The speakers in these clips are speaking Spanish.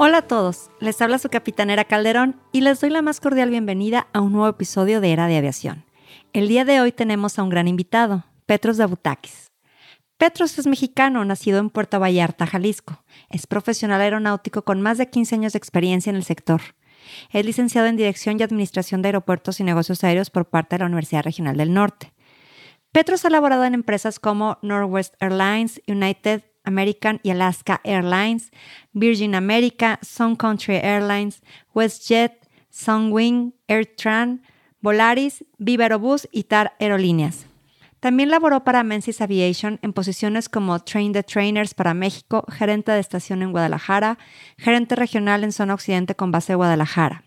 Hola a todos, les habla su capitanera Calderón y les doy la más cordial bienvenida a un nuevo episodio de Era de Aviación. El día de hoy tenemos a un gran invitado, Petros Dabutakis. Petros es mexicano, nacido en Puerto Vallarta, Jalisco. Es profesional aeronáutico con más de 15 años de experiencia en el sector. Es licenciado en Dirección y Administración de Aeropuertos y Negocios Aéreos por parte de la Universidad Regional del Norte. Petros ha laborado en empresas como Northwest Airlines, United American y Alaska Airlines, Virgin America, Sun Country Airlines, WestJet, Sunwing, AirTran, Volaris, Viva Aerobus y TAR Aerolíneas. También laboró para Menzies Aviation en posiciones como Train the Trainers para México, gerente de estación en Guadalajara, gerente regional en zona occidente con base en Guadalajara.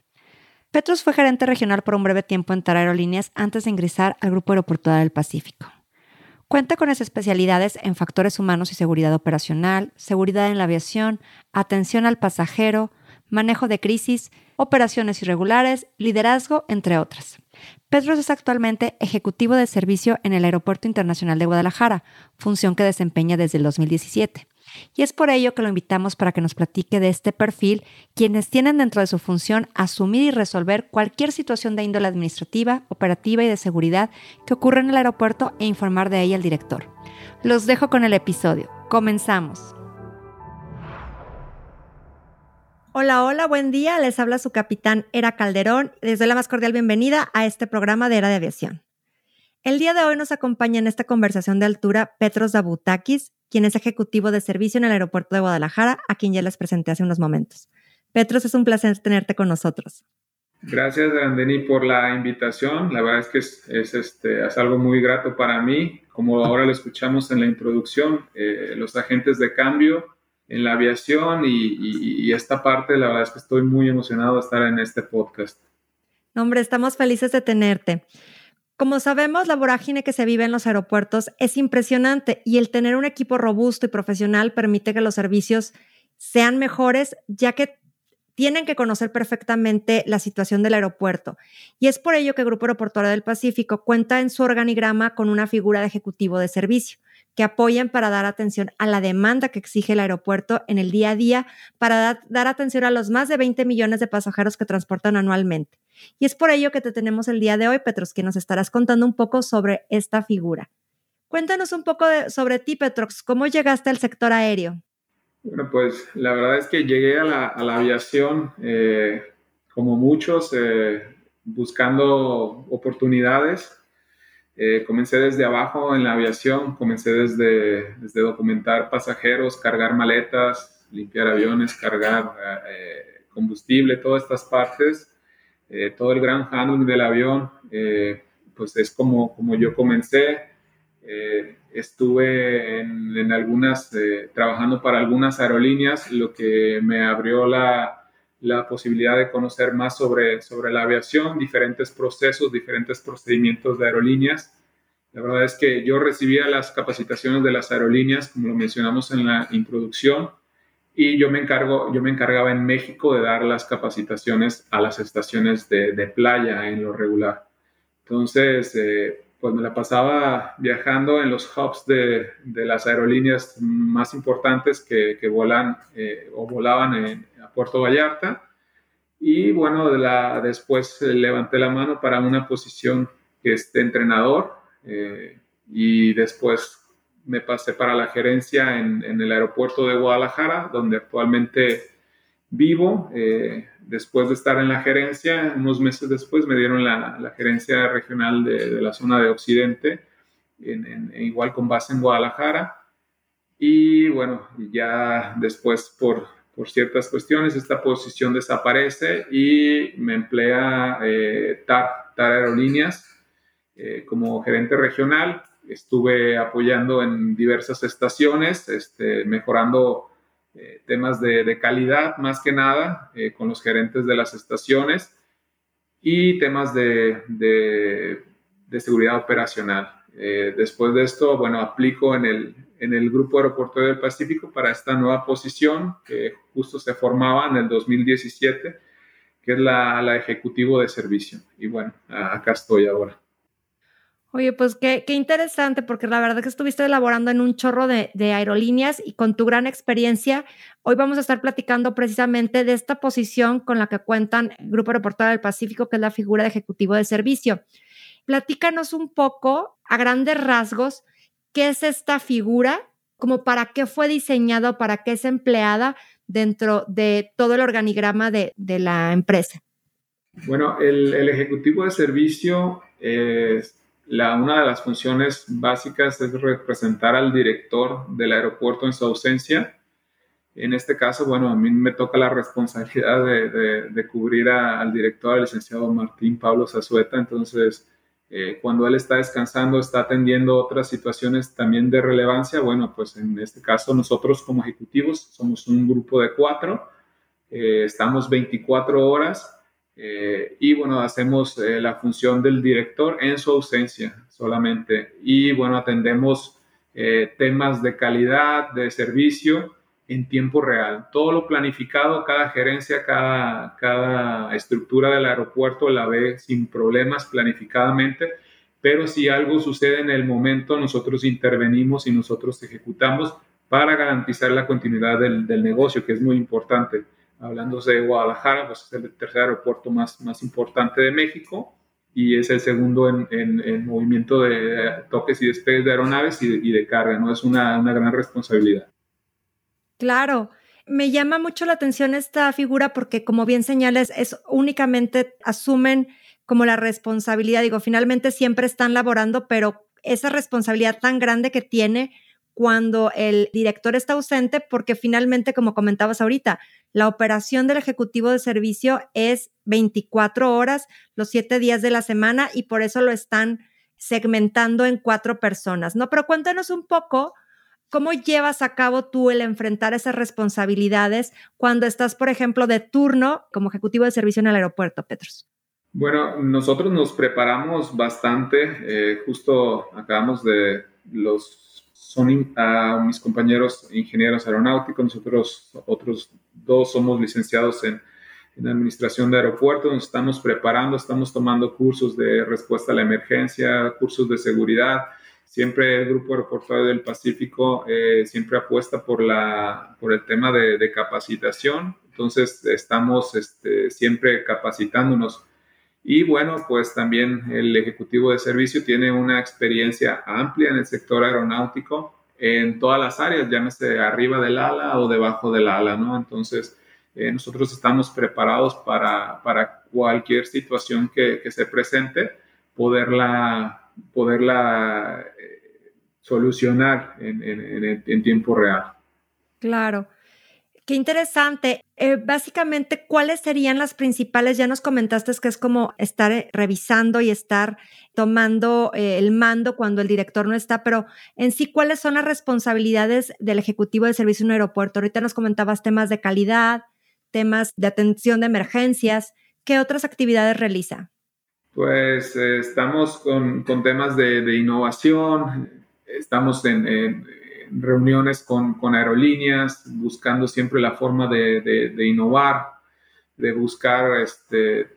Petros fue gerente regional por un breve tiempo en TAR Aerolíneas antes de ingresar al Grupo Aeroportuario del Pacífico. Cuenta con especialidades en factores humanos y seguridad operacional, seguridad en la aviación, atención al pasajero, manejo de crisis, operaciones irregulares, liderazgo, entre otras. Petros es actualmente ejecutivo de servicio en el Aeropuerto Internacional de Guadalajara, función que desempeña desde el 2017. Y es por ello que lo invitamos para que nos platique de este perfil, quienes tienen dentro de su función asumir y resolver cualquier situación de índole administrativa, operativa y de seguridad que ocurra en el aeropuerto e informar de ella al director. Los dejo con el episodio. Comenzamos. Hola, hola, buen día. Les habla su capitán Era Calderón. Les doy la más cordial bienvenida a este programa de Era de Aviación. El día de hoy nos acompaña en esta conversación de altura Petros Dabutakis, quien es ejecutivo de servicio en el aeropuerto de Guadalajara, a quien ya les presenté hace unos momentos. Petros, es un placer tenerte con nosotros. Gracias, Andeni, por la invitación. La verdad es que es, este, es algo muy grato para mí. Como ahora lo escuchamos en la introducción, eh, los agentes de cambio en la aviación y, y, esta parte, la verdad es que estoy muy emocionado de estar en este podcast. No, hombre, estamos felices de tenerte. Como sabemos, la vorágine que se vive en los aeropuertos es impresionante y el tener un equipo robusto y profesional permite que los servicios sean mejores, ya que tienen que conocer perfectamente la situación del aeropuerto. Y es por ello que Grupo Aeroportuario del Pacífico cuenta en su organigrama con una figura de ejecutivo de servicio que apoyan para dar atención a la demanda que exige el aeropuerto en el día a día, para dar atención a los más de 20 millones de pasajeros que transportan anualmente. Y es por ello que te tenemos el día de hoy, Petros, que nos estarás contando un poco sobre esta figura. Cuéntanos un poco sobre ti, Petrox. ¿Cómo llegaste al sector aéreo? Bueno, pues la verdad es que llegué a la, aviación, eh, como muchos, eh, buscando oportunidades eh, comencé desde abajo en la aviación, comencé desde, desde, documentar pasajeros, cargar maletas, limpiar aviones, cargar eh, combustible, todas estas partes, eh, todo el gran handling del avión, pues es como, como yo comencé. estuve en, en algunas, trabajando para algunas aerolíneas, lo que me abrió la, la posibilidad de conocer más sobre, sobre la aviación, diferentes procesos, diferentes procedimientos de aerolíneas. La verdad es que yo recibía las capacitaciones de las aerolíneas, como lo mencionamos en la introducción, y yo me, encargo, yo me encargaba en México de dar las capacitaciones a las estaciones de, de playa en lo regular. Entonces, eh, pues me la pasaba viajando en los hubs de, de las aerolíneas más importantes que, que volan eh, o volaban en, Puerto Vallarta. Y bueno, de la, después eh, levanté la mano para una posición que es de entrenador eh, y después me pasé para la gerencia en, en, el aeropuerto de Guadalajara, donde actualmente vivo. Eh, después de estar en la gerencia, unos meses después me dieron la, la gerencia regional de, de, la zona de Occidente, en, en, igual con base en Guadalajara. Y bueno, ya después por por ciertas cuestiones, esta posición desaparece y me emplea eh, TAR, TAR Aerolíneas eh, como gerente regional. Estuve apoyando en diversas estaciones, este, mejorando eh, temas de, calidad más que nada eh, con los gerentes de las estaciones y temas de, seguridad operacional. Eh, después de esto, bueno, aplico en el, en el Grupo Aeroportuario del Pacífico para esta nueva posición que justo se formaba en el 2017, que es la, la ejecutivo de servicio. Y bueno, acá estoy ahora. Oye, pues qué, interesante, porque la verdad que estuviste elaborando en un chorro de, aerolíneas y con tu gran experiencia, hoy vamos a estar platicando precisamente de esta posición con la que cuentan el Grupo Aeroportuario del Pacífico, que es la figura de ejecutivo de servicio. Platícanos un poco, a grandes rasgos, qué es esta figura, como para qué fue diseñada para qué es empleada dentro de todo el organigrama de, de la empresa. Bueno, el, el ejecutivo de servicio es una de las funciones básicas es representar al director del aeropuerto en su ausencia. En este caso, bueno, a mí me toca la responsabilidad de, cubrir al director, al licenciado Martín Pablo Zazueta. Entonces, eh, cuando él está descansando, está atendiendo otras situaciones también de relevancia. Bueno, pues en este caso nosotros como ejecutivos somos un grupo de cuatro, eh, estamos 24 horas eh, y bueno, hacemos eh, la función del director en su ausencia solamente. Y bueno, atendemos eh, temas de calidad, de servicio en tiempo real. Todo lo planificado, cada gerencia, cada, cada estructura del aeropuerto la ve sin problemas planificadamente, pero si algo sucede en el momento, nosotros intervenimos y nosotros ejecutamos para garantizar la continuidad del, del negocio, que es muy importante hablándose de Guadalajara, pues es el tercer aeropuerto más, más importante de México y es el segundo en, en, movimiento de toques y despegues de aeronaves y de, carga, ¿no? Es una, una, gran responsabilidad. Claro. Me llama mucho la atención esta figura porque, como bien señales, es únicamente asumen como la responsabilidad. Digo, finalmente siempre están laborando, pero esa responsabilidad tan grande que tiene cuando el director está ausente, porque finalmente, como comentabas ahorita, la operación del ejecutivo de servicio es 24 horas, los siete días de la semana, y por eso lo están segmentando en cuatro personas, ¿no? Pero cuéntanos un poco cómo llevas a cabo tú el enfrentar esas responsabilidades cuando estás, por ejemplo, de turno como ejecutivo de servicio en el aeropuerto, Petros. Bueno, nosotros nos preparamos bastante. Eh, justo acabamos de los son a mis compañeros ingenieros aeronáuticos, nosotros otros dos somos licenciados en, en, administración de aeropuertos, nos estamos preparando, estamos tomando cursos de respuesta a la emergencia, cursos de seguridad. Siempre el Grupo Aeroportuario del Pacífico eh, siempre apuesta por, la, por el tema de, de capacitación, entonces estamos este, siempre capacitándonos y bueno, pues también el ejecutivo de servicio tiene una experiencia amplia en el sector aeronáutico en todas las áreas, llámese arriba del ala o debajo del ala, ¿no? Entonces, eh, nosotros estamos preparados para, para cualquier situación que, que, se presente, poderla, poderla eh, solucionar en, en, en tiempo real. Claro. Qué interesante. Eh, básicamente, ¿cuáles serían las principales? Ya nos comentaste que es como estar eh, revisando y estar tomando eh, el mando cuando el director no está, pero en sí, ¿cuáles son las responsabilidades del ejecutivo de servicio en un aeropuerto? Ahorita nos comentabas temas de calidad, temas de atención de emergencias. ¿Qué otras actividades realiza? Pues estamos con, temas de, innovación, estamos en reuniones con, con, aerolíneas, buscando siempre la forma de, de, innovar, de buscar este,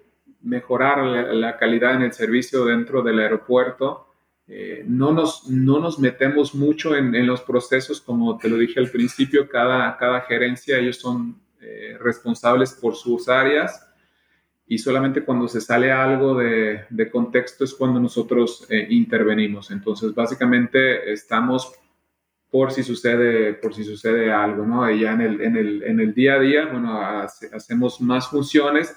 mejorar la, calidad en el servicio dentro del aeropuerto. Eh, no, nos, no nos metemos mucho en, en, los procesos, como te lo dije al principio, cada, cada gerencia, ellos son eh, responsables por sus áreas y solamente cuando se sale algo de, de contexto es cuando nosotros eh, intervenimos. Entonces, básicamente estamos por si sucede, por si sucede algo, ¿no? Y ya en el, en el, en el día a día, bueno, hacemos más funciones,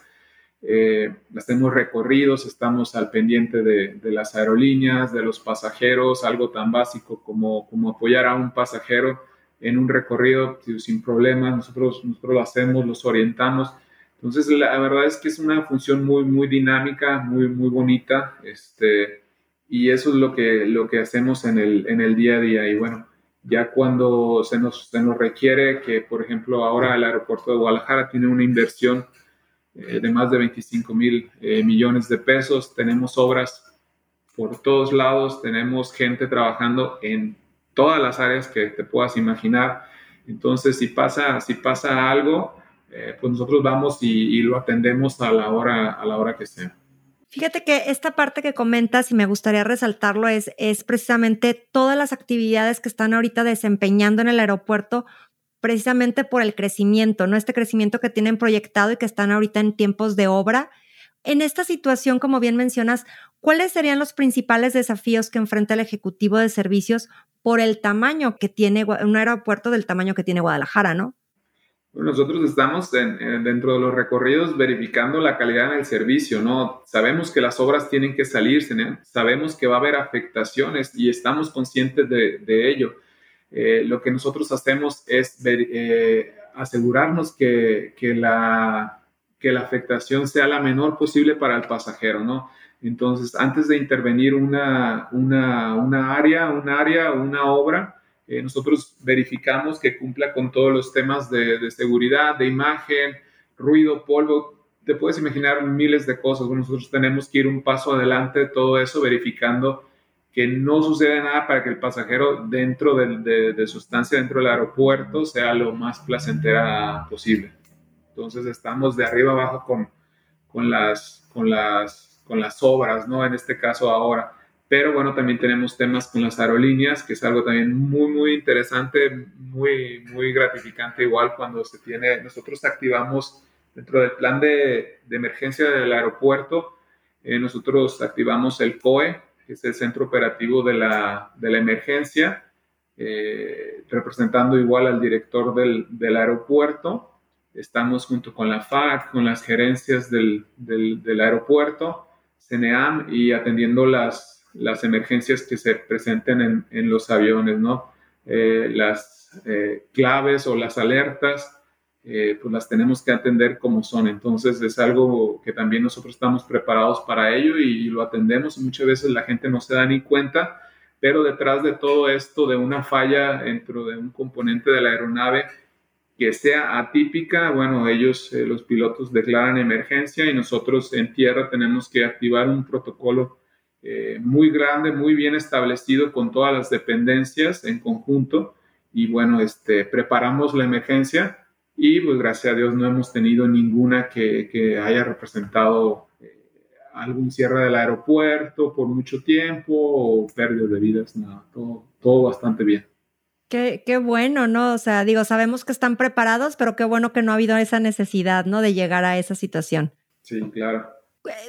eh, hacemos recorridos, estamos al pendiente de, de, las aerolíneas, de los pasajeros, algo tan básico como, como apoyar a un pasajero en un recorrido sin problemas, nosotros, nosotros lo hacemos, los orientamos. Entonces, la verdad es que es una función muy, muy dinámica, muy, muy bonita, este, y eso es lo que, lo que hacemos en el, en el día a día. Y bueno, Ya cuando se nos, se nos requiere que, por ejemplo, ahora el aeropuerto de Guadalajara tiene una inversión eh, de más de 25 mil eh, millones de pesos, tenemos obras por todos lados, tenemos gente trabajando en todas las áreas que te puedas imaginar. Entonces, si pasa, si pasa algo, eh, pues nosotros vamos y, y, lo atendemos a la hora, a la hora que sea. Fíjate que esta parte que comentas y me gustaría resaltarlo es, es precisamente todas las actividades que están ahorita desempeñando en el aeropuerto precisamente por el crecimiento, ¿no? Este crecimiento que tienen proyectado y que están ahorita en tiempos de obra. En esta situación, como bien mencionas, ¿cuáles serían los principales desafíos que enfrenta el Ejecutivo de Servicios por el tamaño que tiene un aeropuerto del tamaño que tiene Guadalajara, ¿no? Nosotros estamos dentro de los recorridos verificando la calidad del servicio, ¿no? Sabemos que las obras tienen que salir, sabemos que va a haber afectaciones y estamos conscientes de, ello. Eh, lo que nosotros hacemos es eh, asegurarnos que, que, la, que la afectación sea la menor posible para el pasajero, ¿no? Entonces, antes de intervenir una, una, una área, un área, una obra, eh, nosotros verificamos que cumpla con todos los temas de, seguridad, de imagen, ruido, polvo. Te puedes imaginar miles de cosas. nosotros tenemos que ir un paso adelante de todo eso, verificando que no suceda nada para que el pasajero dentro de, su estancia dentro del aeropuerto sea lo más placentera posible. Entonces estamos de arriba abajo con, con, las, con, las, con las obras, ¿no? En este caso ahora. Pero bueno, también tenemos temas con las aerolíneas, que es algo también muy, muy interesante, muy, muy gratificante igual cuando se tiene, nosotros activamos dentro del plan de, de emergencia del aeropuerto, eh, nosotros activamos el COE, que es el centro operativo de la, de la emergencia, eh, representando igual al director del, del, aeropuerto. Estamos junto con la FAC, con las gerencias del, del, del aeropuerto, CNEAM y atendiendo las las emergencias que se presenten en, los aviones, ¿no? Eh, las eh, claves o las alertas, eh, pues las tenemos que atender como son. Entonces es algo que también nosotros estamos preparados para ello y, lo atendemos. Muchas veces la gente no se da ni cuenta, pero detrás de todo esto, de una falla dentro de un componente de la aeronave que sea atípica, bueno, ellos, los pilotos declaran emergencia y nosotros en tierra tenemos que activar un protocolo eh, muy grande, muy bien establecido con todas las dependencias en conjunto y bueno, este, preparamos la emergencia y pues gracias a Dios no hemos tenido ninguna que, haya representado eh, algún cierre del aeropuerto por mucho tiempo o pérdida de vidas, nada, todo, todo bastante bien. Qué, qué, bueno, ¿no? O sea, digo, sabemos que están preparados, pero qué bueno que no ha habido esa necesidad, ¿no? De llegar a esa situación. Sí, claro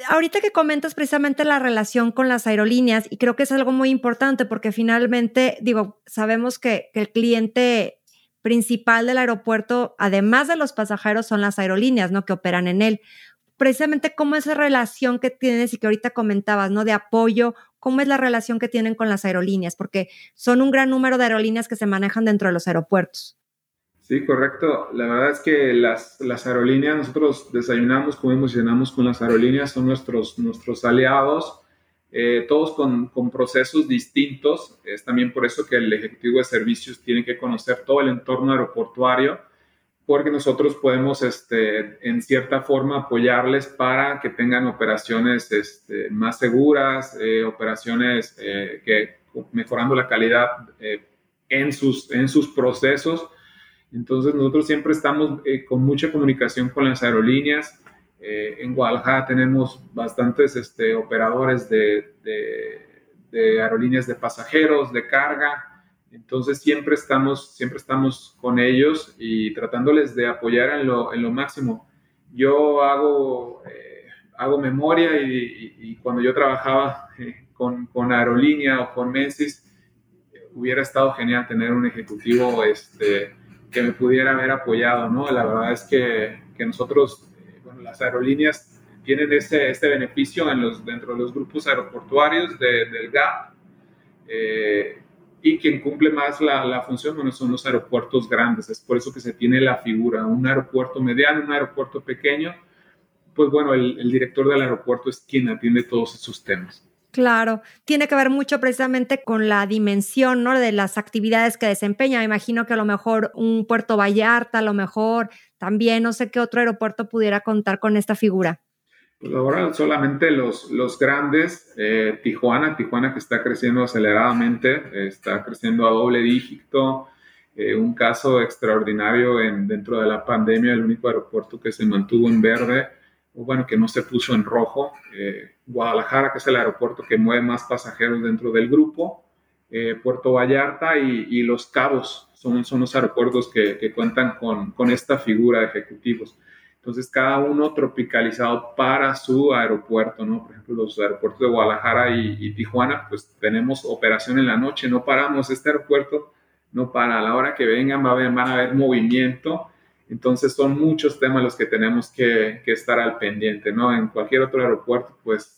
ahorita que comentas precisamente la relación con las aerolíneas, y creo que es algo muy importante porque finalmente, digo, sabemos que, el cliente principal del aeropuerto, además de los pasajeros, son las aerolíneas, ¿no? Que operan en él. Precisamente cómo esa relación que tienes y que ahorita comentabas, ¿no? De apoyo, cómo es la relación que tienen con las aerolíneas, porque son un gran número de aerolíneas que se manejan dentro de los aeropuertos. Sí, correcto. La verdad es que las, las aerolíneas, nosotros desayunamos, comemos y cenamos con las aerolíneas, son nuestros, nuestros aliados, eh, todos con, con, procesos distintos. Es también por eso que el Ejecutivo de Servicios tiene que conocer todo el entorno aeroportuario, porque nosotros podemos, este, en cierta forma, apoyarles para que tengan operaciones este, más seguras, eh, operaciones eh, que mejorando la calidad en, sus, en sus procesos entonces nosotros siempre estamos eh, con mucha comunicación con las aerolíneas. Eh, en Guadalajara tenemos bastantes este, operadores de, aerolíneas de pasajeros, de carga. Entonces siempre estamos, siempre estamos con ellos y tratándoles de apoyar en lo, en lo máximo. Yo hago, eh, hago memoria y, cuando yo trabajaba con, con aerolínea o con Mensis, hubiera estado genial tener un ejecutivo este, que me pudiera haber apoyado, ¿no? La verdad es que, que nosotros, eh, bueno, las aerolíneas tienen ese, este beneficio en los, dentro de los grupos aeroportuarios del GAP. Eh, y quien cumple más la, la, función bueno, son los aeropuertos grandes. Es por eso que se tiene la figura, un aeropuerto mediano, un aeropuerto pequeño. Pues bueno, el, el director del aeropuerto es quien atiende todos esos temas. Claro, tiene que ver mucho precisamente con la dimensión, ¿no? De las actividades que desempeña. Me imagino que a lo mejor un Puerto Vallarta, a lo mejor también, no sé qué otro aeropuerto pudiera contar con esta figura. Pues ahora solamente los, los grandes, eh, Tijuana, Tijuana que está creciendo aceleradamente, está creciendo a doble dígito, eh, un caso extraordinario en, dentro de la pandemia, el único aeropuerto que se mantuvo en verde, o bueno, que no se puso en rojo, eh, Guadalajara, que es el aeropuerto que mueve más pasajeros dentro del grupo, Puerto Vallarta y, Los Cabos son, son los aeropuertos que, que cuentan con, con esta figura de ejecutivos. Entonces, cada uno tropicalizado para su aeropuerto, ¿no? Por ejemplo, los aeropuertos de Guadalajara y, Tijuana, pues tenemos operación en la noche, no paramos. Este aeropuerto no para. A la hora que vengan va a haber, van a haber movimiento. Entonces, son muchos temas los que tenemos que, que estar al pendiente, ¿no? En cualquier otro aeropuerto, pues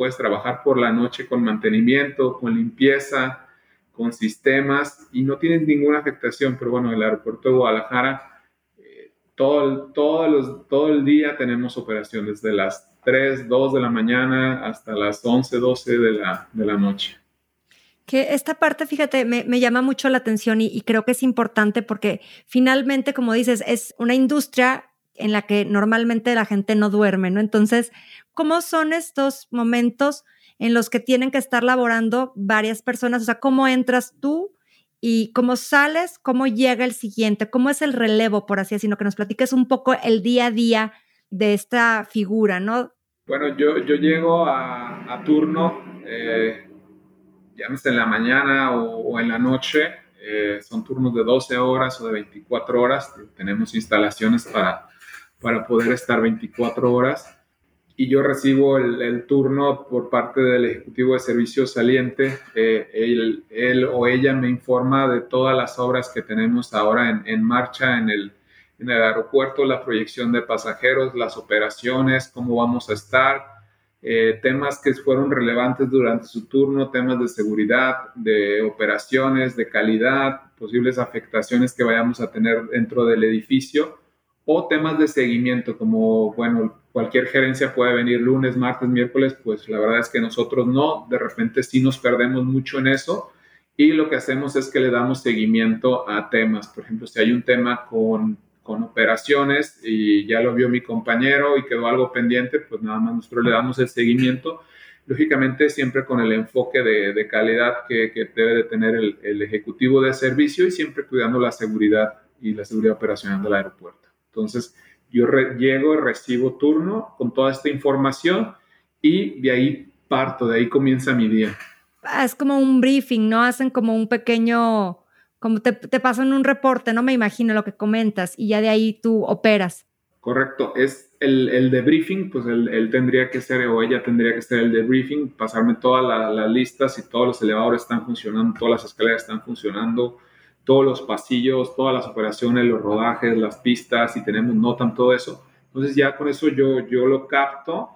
puedes trabajar por la noche con mantenimiento, con limpieza, con sistemas y no tienes ninguna afectación. Pero bueno, el aeropuerto de Guadalajara todo el, todo, el día tenemos operación, desde las 3, 2 de la mañana hasta las 11, 12 de la, de la noche. Que esta parte, fíjate, me, llama mucho la atención y, y, creo que es importante porque finalmente, como dices, es una industria en la que normalmente la gente no duerme, ¿no? Entonces, ¿cómo son estos momentos en los que tienen que estar laborando varias personas? O sea, ¿cómo entras tú? y cómo sales, cómo llega el siguiente, cómo es el relevo, por así decirlo, que nos platiques un poco el día a día de esta figura, ¿no? Bueno, yo, yo llego a, turno, eh, ya en la mañana o, en la noche, eh, son turnos de 12 horas o de 24 horas, tenemos instalaciones para, para poder estar 24 horas y yo recibo el, turno por parte del ejecutivo de servicio saliente. Eh, él, o ella me informa de todas las obras que tenemos ahora en, marcha en el, en el, aeropuerto, la proyección de pasajeros, las operaciones, cómo vamos a estar, eh, temas que fueron relevantes durante su turno, temas de seguridad, de operaciones, de calidad, posibles afectaciones que vayamos a tener dentro del edificio o temas de seguimiento como, bueno, cualquier gerencia puede venir lunes, martes, miércoles, pues la verdad es que nosotros no, de repente sí nos perdemos mucho en eso y lo que hacemos es que le damos seguimiento a temas. Por ejemplo, si hay un tema con, con operaciones y ya lo vio mi compañero y quedó algo pendiente, pues nada más nosotros le damos el seguimiento. Lógicamente siempre con el enfoque de, de calidad que, debe de tener el, el ejecutivo de servicio y siempre cuidando la seguridad y la seguridad operacional del aeropuerto. Entonces, yo llego y recibo turno con toda esta información y de ahí parto, de ahí comienza mi día. Ah, es como un briefing, ¿no? Hacen como un pequeño, como te, te pasan un reporte, no me imagino lo que comentas y ya de ahí tú operas. Correcto, es el, el debriefing, pues él, tendría que ser o ella tendría que ser el debriefing, pasarme todas las listas y todos los elevadores están funcionando, todas las escaleras están funcionando, todos los pasillos, todas las operaciones, los rodajes, las pistas, y tenemos notan todo eso. Entonces ya con eso yo, yo lo capto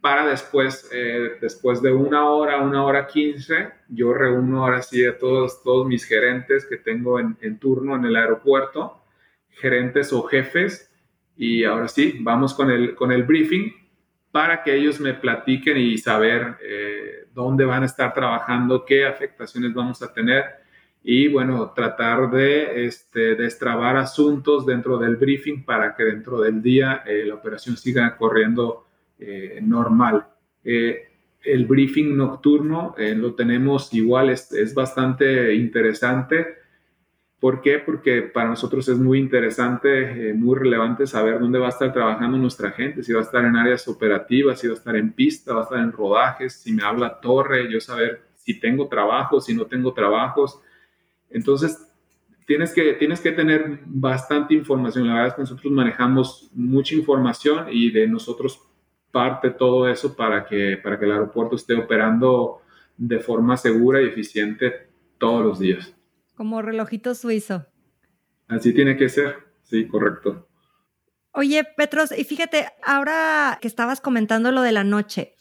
para después, eh, después de una hora, una hora quince, yo reúno ahora sí a todos, todos mis gerentes que tengo en, en, turno en el aeropuerto, gerentes o jefes, y ahora sí, vamos con el, con el briefing para que ellos me platiquen y saber eh, dónde van a estar trabajando, qué afectaciones vamos a tener y bueno, tratar de este, destrabar asuntos dentro del briefing para que dentro del día eh, la operación siga corriendo eh, normal. Eh, el briefing nocturno lo tenemos igual, es, es, bastante interesante. ¿Por qué? Porque para nosotros es muy interesante, muy relevante saber dónde va a estar trabajando nuestra gente, si va a estar en áreas operativas, si va a estar en pista, va a estar en rodajes, si me habla torre, yo saber si tengo trabajos, si no tengo trabajos entonces, tienes que, tienes que tener bastante información. La verdad es que nosotros manejamos mucha información y de nosotros parte todo eso para que, para que el aeropuerto esté operando de forma segura y eficiente todos los días. Como relojito suizo. Así tiene que ser, sí, correcto. Oye, Petros, y fíjate, ahora que estabas comentando lo de la noche,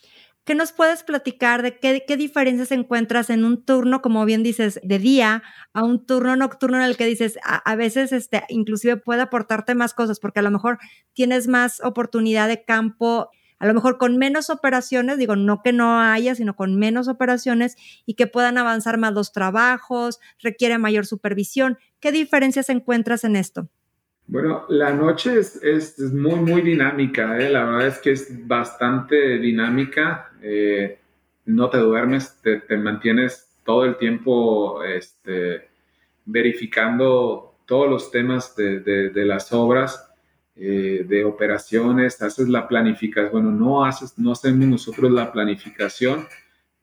¿Qué nos puedes platicar de qué, qué diferencias encuentras en un turno, como bien dices, de día a un turno nocturno en el que dices, a, veces este, inclusive puede aportarte más cosas porque a lo mejor tienes más oportunidad de campo a lo mejor con menos operaciones, digo, no que no haya, sino con menos operaciones y que puedan avanzar más los trabajos, requiere mayor supervisión. ¿Qué diferencias encuentras en esto? Bueno, la noche es, muy, muy dinámica, ¿eh? la verdad es que es bastante dinámica, eh, no te duermes, te, mantienes todo el tiempo este, verificando todos los temas de, las obras, eh, de operaciones, haces la planificación, bueno, no, haces, no hacemos nosotros la planificación,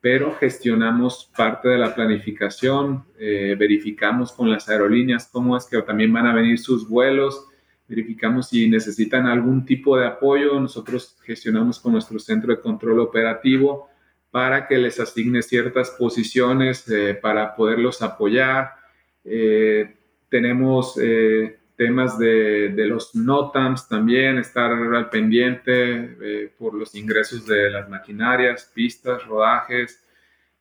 pero gestionamos parte de la planificación, eh, verificamos con las aerolíneas cómo es que también van a venir sus vuelos, verificamos si necesitan algún tipo de apoyo, nosotros gestionamos con nuestro centro de control operativo para que les asigne ciertas posiciones eh, para poderlos apoyar. Eh, tenemos temas de, de, los NOTAMs también, estar al pendiente eh, por los ingresos de las maquinarias, pistas, rodajes.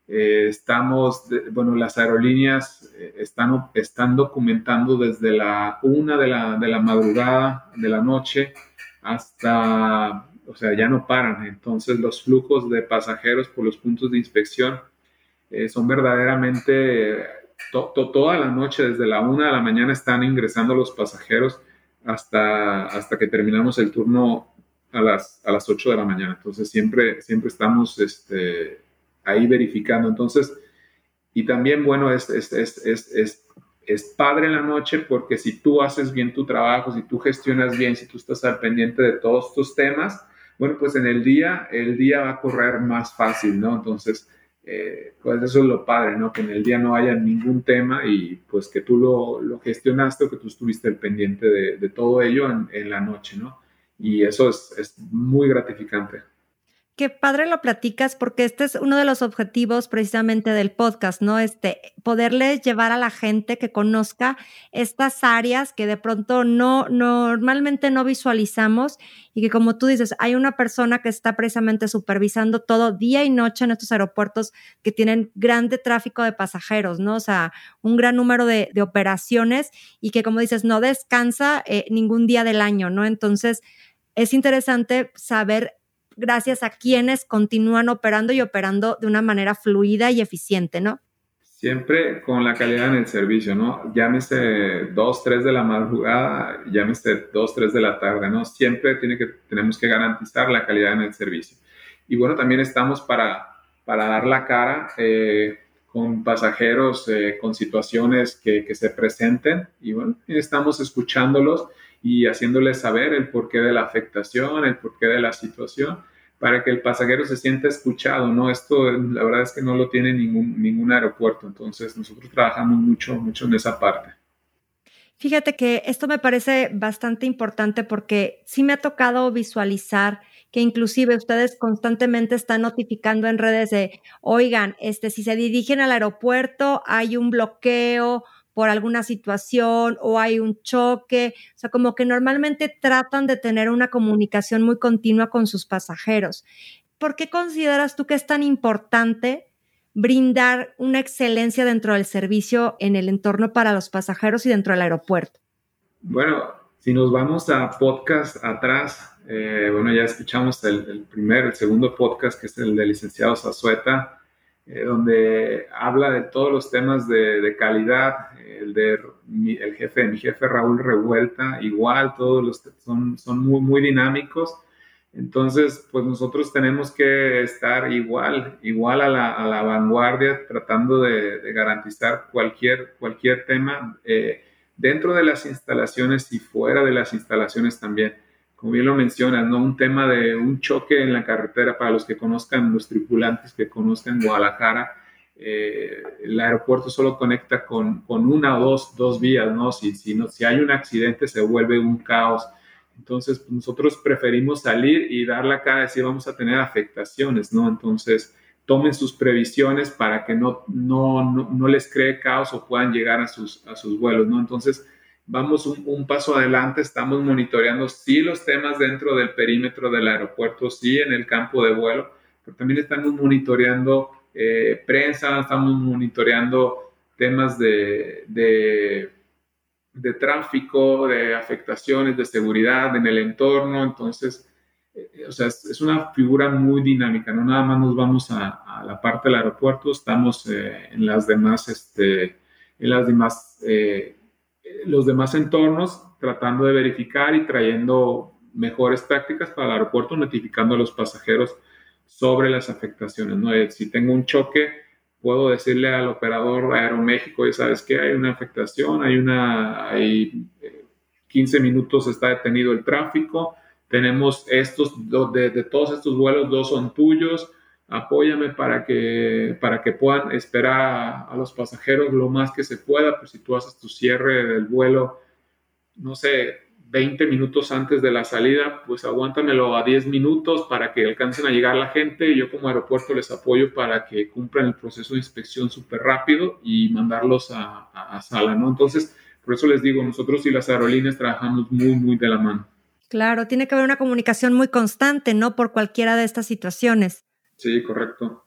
Eh, estamos, bueno, las aerolíneas eh, están, están documentando desde la una de la, de la madrugada, de la noche, hasta, o sea, ya no paran. Entonces los flujos de pasajeros por los puntos de inspección son verdaderamente toda la noche, desde la una de la mañana, están ingresando los pasajeros hasta, hasta que terminamos el turno a las, a las 8 de la mañana. Entonces, siempre, siempre estamos este, ahí verificando. Entonces, y también, bueno, es, es, es, es, es padre la noche porque si tú haces bien tu trabajo, si tú gestionas bien, si tú estás al pendiente de todos estos temas, bueno, pues en el día, el día va a correr más fácil, ¿no? Entonces, eh, pues eso es lo padre, ¿no? Que en el día no haya ningún tema y pues que tú lo, lo gestionaste o que tú estuviste al pendiente de, de todo ello en, en, la noche, ¿no? Y eso es, es muy gratificante. Qué padre lo platicas porque este es uno de los objetivos precisamente del podcast, ¿no? Este, poderles llevar a la gente que conozca estas áreas que de pronto no, normalmente no visualizamos y que como tú dices, hay una persona que está precisamente supervisando todo día y noche en estos aeropuertos que tienen grande tráfico de pasajeros, ¿no? O sea, un gran número de, operaciones y que como dices, no descansa eh, ningún día del año, ¿no? Entonces, es interesante saber gracias a quienes continúan operando y operando de una manera fluida y eficiente, ¿no? Siempre con la calidad en el servicio, ¿no? Llámese 2, 3 de la madrugada, llámese 2, 3 de la tarde, ¿no? Siempre tiene que, tenemos que garantizar la calidad en el servicio. Y bueno, también estamos para, para dar la cara eh, con pasajeros, eh, con situaciones que, que, se presenten y bueno, estamos escuchándolos y haciéndoles saber el porqué de la afectación, el porqué de la situación, para que el pasajero se sienta escuchado, ¿no? Esto la verdad es que no lo tiene ningún, ningún aeropuerto, entonces nosotros trabajamos mucho, mucho en esa parte. Fíjate que esto me parece bastante importante porque sí me ha tocado visualizar que inclusive ustedes constantemente están notificando en redes de, oigan, este, si se dirigen al aeropuerto, hay un bloqueo por alguna situación o hay un choque, o sea, como que normalmente tratan de tener una comunicación muy continua con sus pasajeros. ¿Por qué consideras tú que es tan importante brindar una excelencia dentro del servicio en el entorno para los pasajeros y dentro del aeropuerto? Bueno, si nos vamos a podcast atrás, eh, bueno, ya escuchamos el, primer, el segundo podcast, que es el de licenciado Zazueta, eh, donde habla de todos los temas de, calidad, el mi, jefe, mi jefe Raúl Revuelta, igual, todos los son, muy, dinámicos. Entonces, pues nosotros tenemos que estar igual, igual a la, a la vanguardia, tratando de, garantizar cualquier, cualquier tema eh, dentro de las instalaciones y fuera de las instalaciones también como bien lo mencionas, ¿no? Un tema de un choque en la carretera para los que conozcan, los tripulantes que conozcan Guadalajara. Eh, el aeropuerto solo conecta con, con, una o dos, dos vías, ¿no? Si, si, no, si hay un accidente se vuelve un caos. Entonces, pues, nosotros preferimos salir y dar la cara decir vamos a tener afectaciones, ¿no? Entonces, tomen sus previsiones para que no, no, no, no les cree caos o puedan llegar a sus, a sus vuelos, ¿no? Entonces, vamos un, paso adelante, estamos monitoreando sí los temas dentro del perímetro del aeropuerto, sí en el campo de vuelo, pero también estamos monitoreando eh, prensa, estamos monitoreando temas de, de, tráfico, de afectaciones, de seguridad en el entorno, entonces o sea, es, una figura muy dinámica, no nada más nos vamos a, la parte del aeropuerto, estamos en las demás, este, en las demás, los demás entornos tratando de verificar y trayendo mejores prácticas para el aeropuerto, notificando a los pasajeros sobre las afectaciones. ¿no? Eh, si tengo un choque, puedo decirle al operador Aeroméxico, y sabes que hay una afectación, hay una, hay 15 eh, minutos está detenido el tráfico, tenemos estos, de, de todos estos vuelos, dos son tuyos, apóyame para que, para que puedan esperar a, los pasajeros lo más que se pueda, pues si tú haces tu cierre del vuelo, no sé, 20 minutos antes de la salida, pues aguántamelo a 10 minutos para que alcancen a llegar la gente. Yo como aeropuerto les apoyo para que cumplan el proceso de inspección súper rápido y mandarlos a, a, sala, ¿no? Entonces, por eso les digo, nosotros y las aerolíneas trabajamos muy, muy de la mano. Claro, tiene que haber una comunicación muy constante, ¿no? Por cualquiera de estas situaciones. Sí, correcto.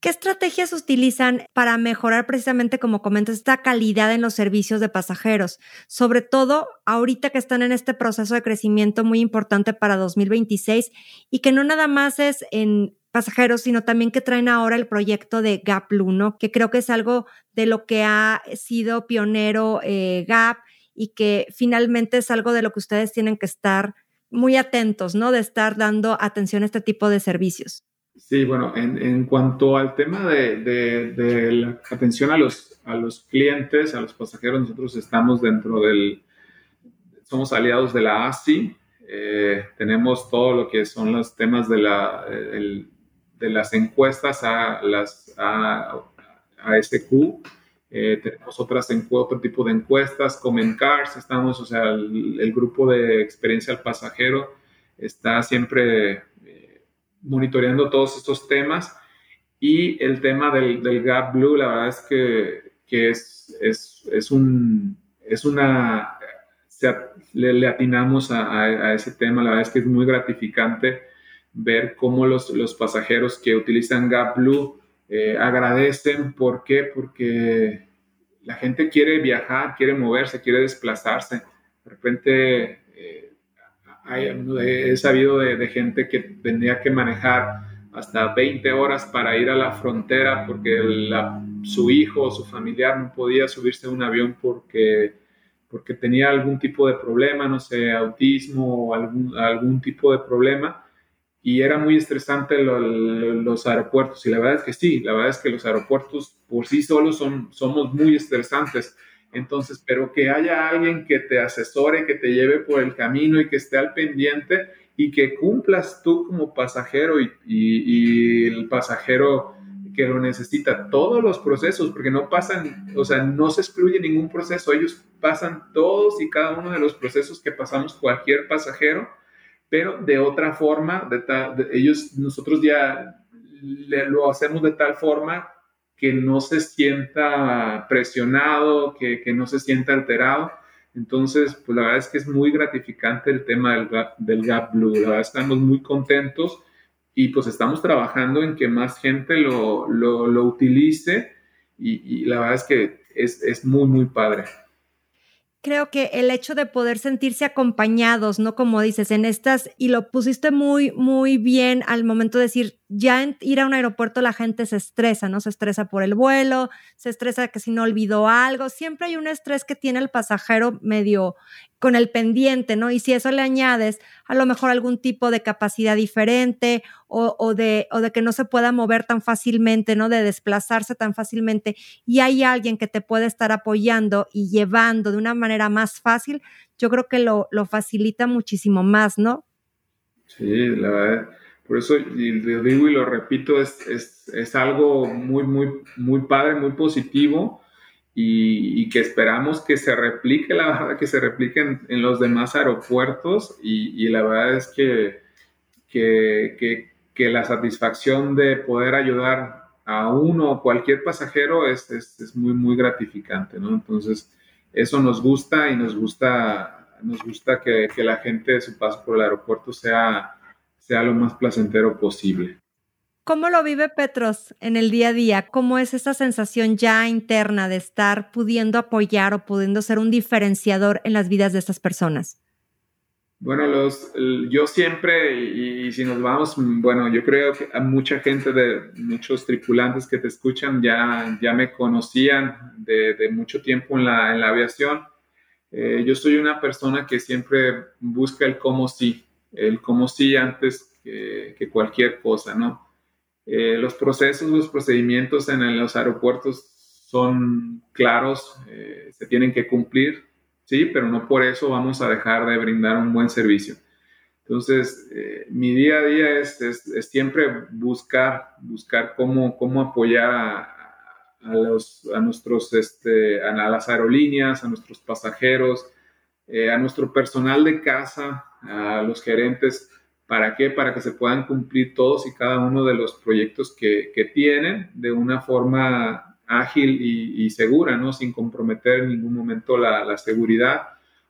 ¿Qué estrategias utilizan para mejorar precisamente, como comentas, esta calidad en los servicios de pasajeros? Sobre todo ahorita que están en este proceso de crecimiento muy importante para 2026 y que no nada más es en pasajeros, sino también que traen ahora el proyecto de Gap Blue, ¿no? Que creo que es algo de lo que ha sido pionero eh, Gap y que finalmente es algo de lo que ustedes tienen que estar muy atentos, ¿no? De estar dando atención a este tipo de servicios. Sí, bueno, en, cuanto al tema de, la atención a los, a los clientes, a los pasajeros, nosotros estamos dentro del, somos aliados de la ASI, eh, tenemos todo lo que son los temas de, la, de las encuestas a las a, SQ, eh, tenemos otras otro tipo de encuestas, Cars, estamos, o sea, el, el grupo de experiencia al pasajero está siempre monitoreando todos estos temas. Y el tema del, del Gap Blue, la verdad es que, que es, es, es, un, es una... le, atinamos a, a, ese tema, la verdad es que es muy gratificante ver cómo los, los pasajeros que utilizan Gap Blue eh, agradecen. ¿Por qué? Porque la gente quiere viajar, quiere moverse, quiere desplazarse. De repente he sabido de, gente que tenía que manejar hasta 20 horas para ir a la frontera porque su hijo o su familiar no podía subirse a un avión porque, porque tenía algún tipo de problema, no sé, autismo o algún, algún tipo de problema. Y era muy estresante los aeropuertos. Y la verdad es que sí, la verdad es que los aeropuertos por sí solos son, somos muy estresantes entonces, pero que haya alguien que te asesore, que te lleve por el camino y que esté al pendiente y que cumplas tú como pasajero y, el pasajero que lo necesita, todos los procesos, porque no pasan, o sea, no se excluye ningún proceso, ellos pasan todos y cada uno de los procesos que pasamos cualquier pasajero, pero de otra forma, ellos, nosotros ya lo hacemos de tal forma que no se sienta presionado, que, no se sienta alterado. Entonces, pues la verdad es que es muy gratificante el tema del, del Gap Blue. La verdad estamos muy contentos y pues estamos trabajando en que más gente lo, utilice y, la verdad es que es, es muy, muy padre creo que el hecho de poder sentirse acompañados, ¿no? Como dices, en estas, y lo pusiste muy, muy bien al momento de decir, ya en ir a un aeropuerto la gente se estresa, ¿no? Se estresa por el vuelo, se estresa que si no olvidó algo, siempre hay un estrés que tiene el pasajero medio con el pendiente, ¿no? Y si eso le añades a lo mejor algún tipo de capacidad diferente o, de, o de que no se pueda mover tan fácilmente, ¿no? De desplazarse tan fácilmente y hay alguien que te puede estar apoyando y llevando de una manera más fácil, yo creo que lo, lo facilita muchísimo más, ¿no? Sí, la verdad por eso lo digo y lo repito, es, es, es, algo muy, muy, muy padre, muy positivo y, que esperamos que se replique, la verdad, que se replique en, los demás aeropuertos y, la verdad es que, que, que, la satisfacción de poder ayudar a uno o cualquier pasajero es, es, es, muy, muy gratificante, ¿no? Entonces, eso nos gusta y nos gusta, nos gusta que, que la gente de su paso por el aeropuerto sea sea lo más placentero posible. ¿Cómo lo vive Petros en el día a día? ¿Cómo es esa sensación ya interna de estar pudiendo apoyar o pudiendo ser un diferenciador en las vidas de estas personas? Bueno, los, yo siempre, y, si nos vamos, bueno, yo creo que a mucha gente de muchos tripulantes que te escuchan ya, ya me conocían de, de mucho tiempo en la, en la aviación. Eh, yo soy una persona que siempre busca el cómo sí, el cómo sí antes que, cualquier cosa, ¿no? Eh, los procesos, los procedimientos en, los aeropuertos son claros, eh, se tienen que cumplir ¿sí? Pero no por eso vamos a dejar de brindar un buen servicio. Entonces, eh, mi día a día es, es, siempre buscar, buscar cómo, cómo apoyar a, a, los, a nuestros, este, a las aerolíneas, a nuestros pasajeros, eh, a nuestro personal de casa, a los gerentes. ¿Para qué? Para que se puedan cumplir todos y cada uno de los proyectos que, que tienen de una forma ágil y, segura, ¿no? Sin comprometer en ningún momento la, seguridad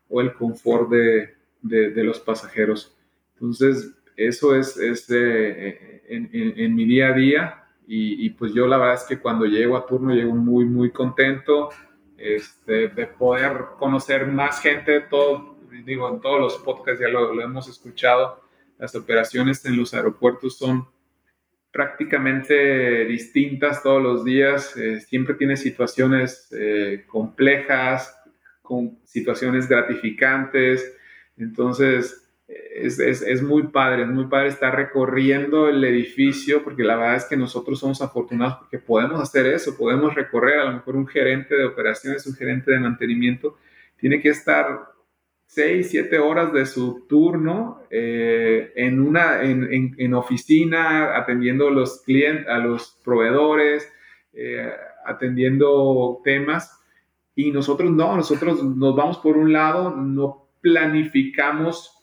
o el confort de, los pasajeros. Entonces, eso es, eh, en, mi día a día y, pues yo la verdad es que cuando llego a turno llego muy, muy contento este, de poder conocer más gente, todo, digo, en todos los podcasts ya lo hemos escuchado, las operaciones en los aeropuertos son prácticamente distintas todos los días, eh, siempre tiene situaciones eh, complejas, con situaciones gratificantes, entonces es, es, es, muy padre, es muy padre estar recorriendo el edificio, porque la verdad es que nosotros somos afortunados porque podemos hacer eso, podemos recorrer, a lo mejor un gerente de operaciones, un gerente de mantenimiento, tiene que estar seis, siete horas de su turno eh, en una en, en, oficina, atendiendo los clientes, a los proveedores, eh, atendiendo temas. Y nosotros no, nosotros nos vamos por un lado, no planificamos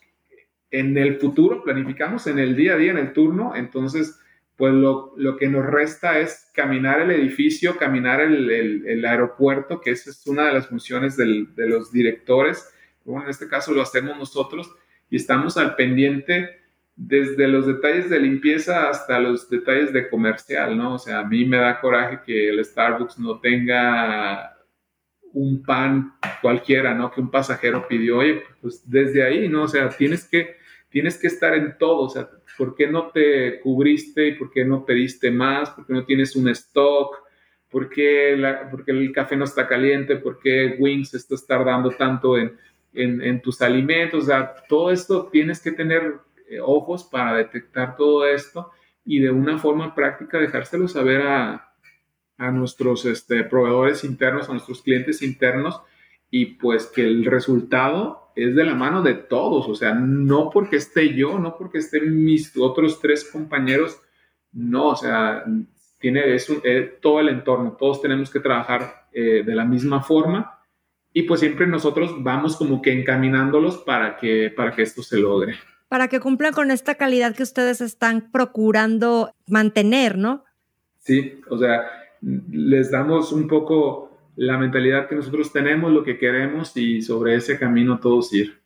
en el futuro, planificamos en el día a día, en el turno. Entonces, pues lo, lo que nos resta es caminar el edificio, caminar el, el, el aeropuerto, que esa es una de las funciones del, de los directores bueno, en este caso lo hacemos nosotros y estamos al pendiente desde los detalles de limpieza hasta los detalles de comercial, ¿no? O sea, a mí me da coraje que el Starbucks no tenga un pan cualquiera, ¿no? Que un pasajero pidió, oye, pues desde ahí, ¿no? O sea, tienes que, tienes que estar en todo, o sea, ¿por qué no te cubriste y por qué no pediste más? ¿Por qué no tienes un stock? ¿Por qué, la, el café no está caliente? ¿Por qué Wings está tardando tanto en en, tus alimentos, o sea, todo esto tienes que tener eh, ojos para detectar todo esto y de una forma práctica dejárselo saber a, a nuestros este, proveedores internos, a nuestros clientes internos y pues que el resultado es de la mano de todos, o sea, no porque esté yo, no porque estén mis otros tres compañeros, no, o sea, tiene es eh, todo el entorno, todos tenemos que trabajar eh, de la misma forma y pues siempre nosotros vamos como que encaminándolos para que, para que esto se logre. Para que cumplan con esta calidad que ustedes están procurando mantener, ¿no? Sí, o sea, les damos un poco la mentalidad que nosotros tenemos, lo que queremos y sobre ese camino todos ir.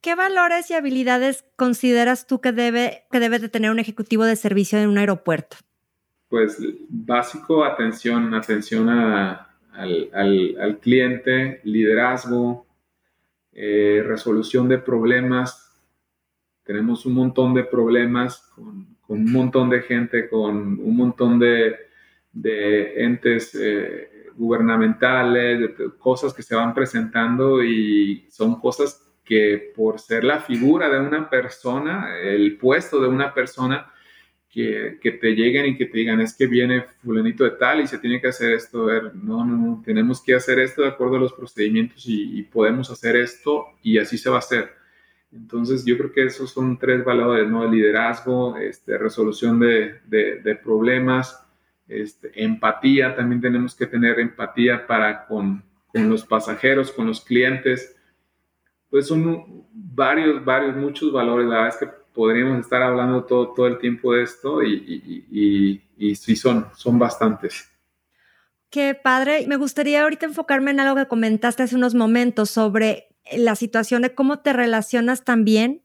¿Qué valores y habilidades consideras tú que debe, que debe de tener un ejecutivo de servicio en un aeropuerto? Pues básico, atención, atención a, al, cliente, liderazgo, eh, resolución de problemas. Tenemos un montón de problemas con, un montón de gente, con un montón de, entes eh, gubernamentales, de cosas que se van presentando y son cosas que por ser la figura de una persona, el puesto de una persona, que, te lleguen y que te digan, es que viene fulanito de tal y se tiene que hacer esto, no, no, no, tenemos que hacer esto de acuerdo a los procedimientos y, podemos hacer esto y así se va a hacer. Entonces yo creo que esos son tres valores, ¿no? liderazgo, este, resolución de, de, problemas, este, empatía, también tenemos que tener empatía para con, con los pasajeros, con los clientes. Pues son varios, varios, muchos valores. La verdad es que podríamos estar hablando todo, todo el tiempo de esto y, y, sí son, son bastantes. Qué padre. Me gustaría ahorita enfocarme en algo que comentaste hace unos momentos sobre la situación de cómo te relacionas también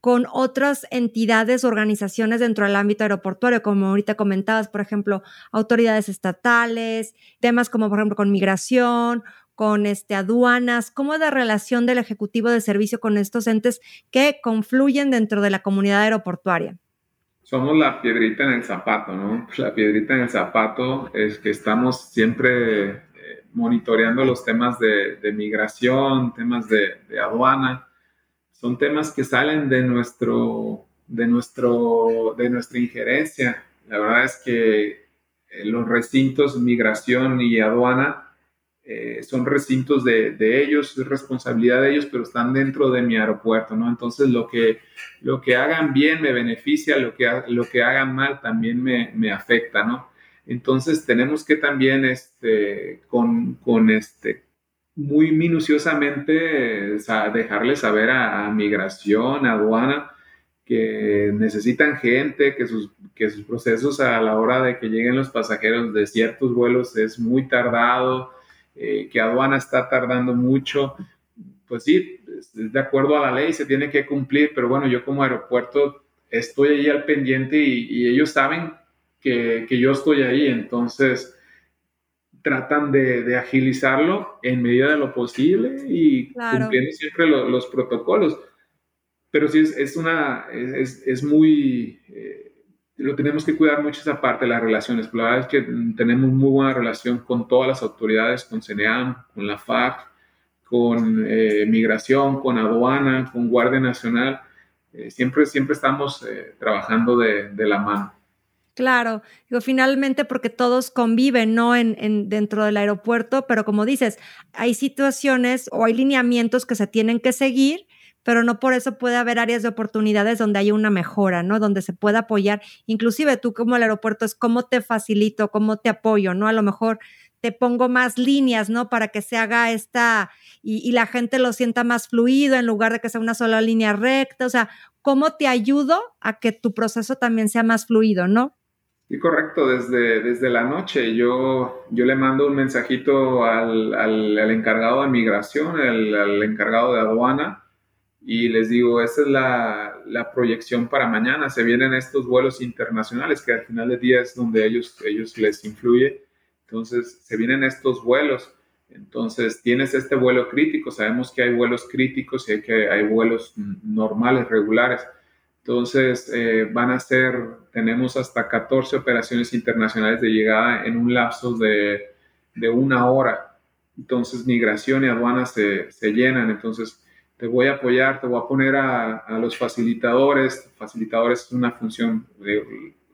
con otras entidades, organizaciones dentro del ámbito aeroportuario, como ahorita comentabas, por ejemplo, autoridades estatales, temas como, por ejemplo, con migración, con este, aduanas? ¿Cómo es la relación del Ejecutivo de Servicio con estos entes que confluyen dentro de la comunidad aeroportuaria? Somos la piedrita en el zapato, ¿no? La piedrita en el zapato es que estamos siempre eh, monitoreando los temas de, migración, temas de, de aduana. Son temas que salen de nuestro de, nuestro, de nuestra injerencia. La verdad es que eh, los recintos migración y aduana eh, son recintos de, de, ellos, es responsabilidad de ellos, pero están dentro de mi aeropuerto, ¿no? Entonces lo que, lo que hagan bien me beneficia, lo que, lo que hagan mal también me, me afecta, ¿no? Entonces tenemos que también, este, con, con este, muy minuciosamente, dejarle saber a, a migración, aduana, que necesitan gente, que sus, que sus procesos a la hora de que lleguen los pasajeros de ciertos vuelos es muy tardado, eh, que aduana está tardando mucho. Pues sí, de acuerdo a la ley se tiene que cumplir, pero bueno, yo como aeropuerto estoy ahí al pendiente y, ellos saben que, que, yo estoy ahí, entonces tratan de, de, agilizarlo en medida de lo posible y cumpliendo siempre los protocolos pero sí es, una, es, es muy, eh, lo tenemos que cuidar mucho esa parte de las relaciones. La verdad es que tenemos muy buena relación con todas las autoridades, con CENEAM, con la FAC, con eh, Migración, con Aduana, con Guardia Nacional. Eh, siempre, siempre estamos trabajando de, de, la mano. Claro, digo, finalmente porque todos conviven, ¿no? En, en, dentro del aeropuerto, pero como dices, hay situaciones o hay lineamientos que se tienen que seguir pero no por eso puede haber áreas de oportunidades donde haya una mejora, ¿no? Donde se pueda apoyar. Inclusive tú como el aeropuerto es cómo te facilito, cómo te apoyo, ¿no? A lo mejor te pongo más líneas, ¿no? Para que se haga esta y, la gente lo sienta más fluido en lugar de que sea una sola línea recta. O sea, ¿cómo te ayudo a que tu proceso también sea más fluido, ¿no? Sí, correcto. Desde, desde la noche yo, yo le mando un mensajito al, al, encargado de migración, al encargado de aduana, y les digo, esa es la, la, proyección para mañana. Se vienen estos vuelos internacionales que al final del día es donde ellos, ellos les influye. Entonces, se vienen estos vuelos. Entonces, tienes este vuelo crítico. Sabemos que hay vuelos críticos y que, hay vuelos normales, regulares. Entonces, eh, van a ser, tenemos hasta 14 operaciones internacionales de llegada en un lapso de, de una hora. Entonces, migración y aduanas se, se llenan. Entonces, te voy a apoyar, te voy a poner a, los facilitadores. Facilitadores es una función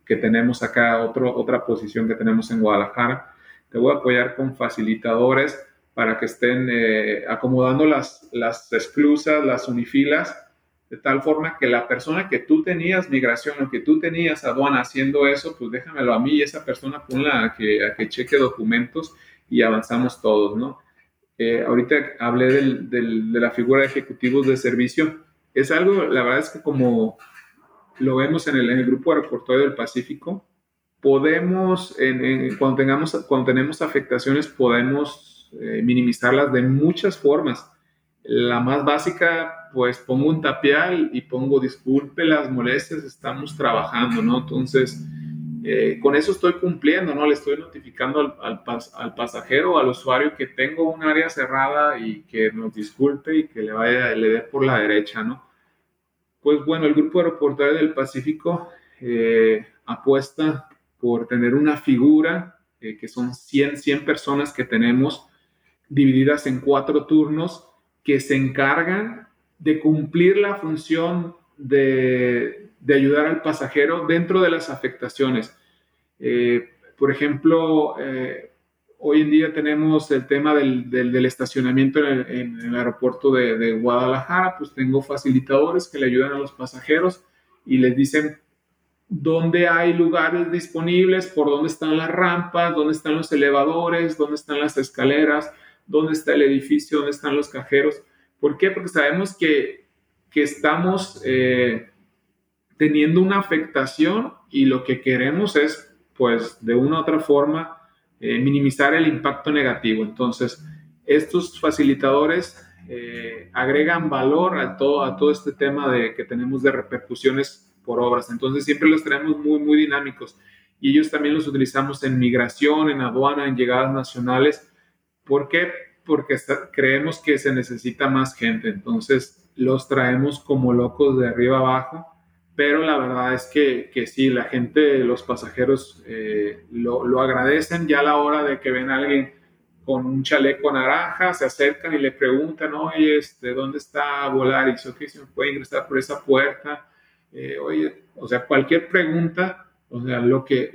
que tenemos acá, otro, otra posición que tenemos en Guadalajara. Te voy a apoyar con facilitadores para que estén eh, acomodando las, las esclusas, las unifilas, de tal forma que la persona que tú tenías migración o que tú tenías aduana haciendo eso, pues déjamelo a mí y esa persona ponla a que, cheque documentos y avanzamos todos, ¿no? Eh, ahorita hablé de la figura de ejecutivos de servicio. Es algo, la verdad es que como lo vemos en el, grupo aeroportuario del Pacífico, podemos, cuando, tengamos, cuando tenemos afectaciones, podemos eh, minimizarlas de muchas formas. La más básica, pues pongo un tapial y pongo disculpe las molestias, estamos trabajando, ¿no? Entonces, eh, con eso estoy cumpliendo, ¿no? Le estoy notificando al, pasajero, al usuario que tengo un área cerrada y que nos disculpe y que le vaya, le dé por la derecha, ¿no? Pues bueno, el Grupo Aeroportuario del Pacífico eh, apuesta por tener una figura eh, que son 100, 100 personas que tenemos divididas en cuatro turnos que se encargan de cumplir la función de, de ayudar al pasajero dentro de las afectaciones. Eh, por ejemplo, eh, hoy en día tenemos el tema del, del, estacionamiento en el, aeropuerto de, de, Guadalajara, pues tengo facilitadores que le ayudan a los pasajeros y les dicen dónde hay lugares disponibles, por dónde están las rampas, dónde están los elevadores, dónde están las escaleras, dónde está el edificio, dónde están los cajeros. ¿Por qué? Porque sabemos que, que estamos... Eh, teniendo una afectación y lo que queremos es, pues, de una u otra forma, eh, minimizar el impacto negativo. Entonces, estos facilitadores eh, agregan valor a todo, a todo este tema de, que tenemos de repercusiones por obras. Entonces, siempre los tenemos muy, muy dinámicos. Y ellos también los utilizamos en migración, en aduana, en llegadas nacionales. ¿Por qué? Porque creemos que se necesita más gente, entonces los traemos como locos de arriba abajo, pero la verdad es que, que sí, la gente, los pasajeros eh, lo, lo, agradecen ya a la hora de que ven a alguien con un chaleco naranja, se acercan y le preguntan, oye, este, ¿dónde está Volaris? ¿O qué se puede ingresar por esa puerta? Eh, oye, o sea, cualquier pregunta, o sea, lo que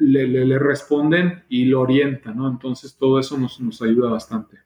le, responden y lo orientan, ¿no? Entonces todo eso nos, nos ayuda bastante.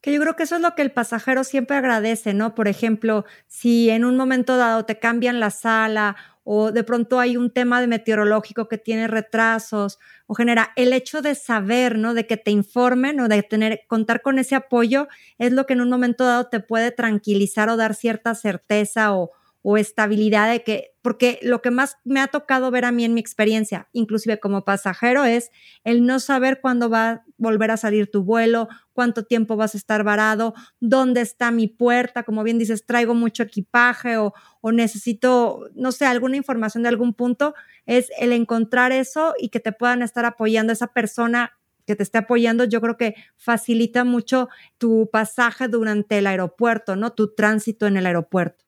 Que yo creo que eso es lo que el pasajero siempre agradece, ¿no? Por ejemplo, si en un momento dado te cambian la sala o de pronto hay un tema de meteorológico que tiene retrasos o genera el hecho de saber, ¿no? De que te informen o de tener contar con ese apoyo es lo que en un momento dado te puede tranquilizar o dar cierta certeza o, o estabilidad de que, porque lo que más me ha tocado ver a mí en mi experiencia, inclusive como pasajero, es el no saber cuándo va a volver a salir tu vuelo, cuánto tiempo vas a estar varado, dónde está mi puerta, como bien dices, traigo mucho equipaje o, necesito, no sé, alguna información de algún punto, es el encontrar eso y que te puedan estar apoyando esa persona que te esté apoyando, yo creo que facilita mucho tu pasaje durante el aeropuerto, ¿no? Tu tránsito en el aeropuerto.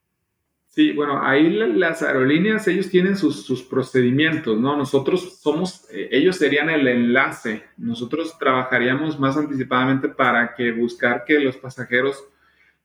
Sí, bueno, ahí las aerolíneas, ellos tienen sus, procedimientos, ¿no? Nosotros somos, eh, ellos serían el enlace. Nosotros trabajaríamos más anticipadamente para que buscar que los pasajeros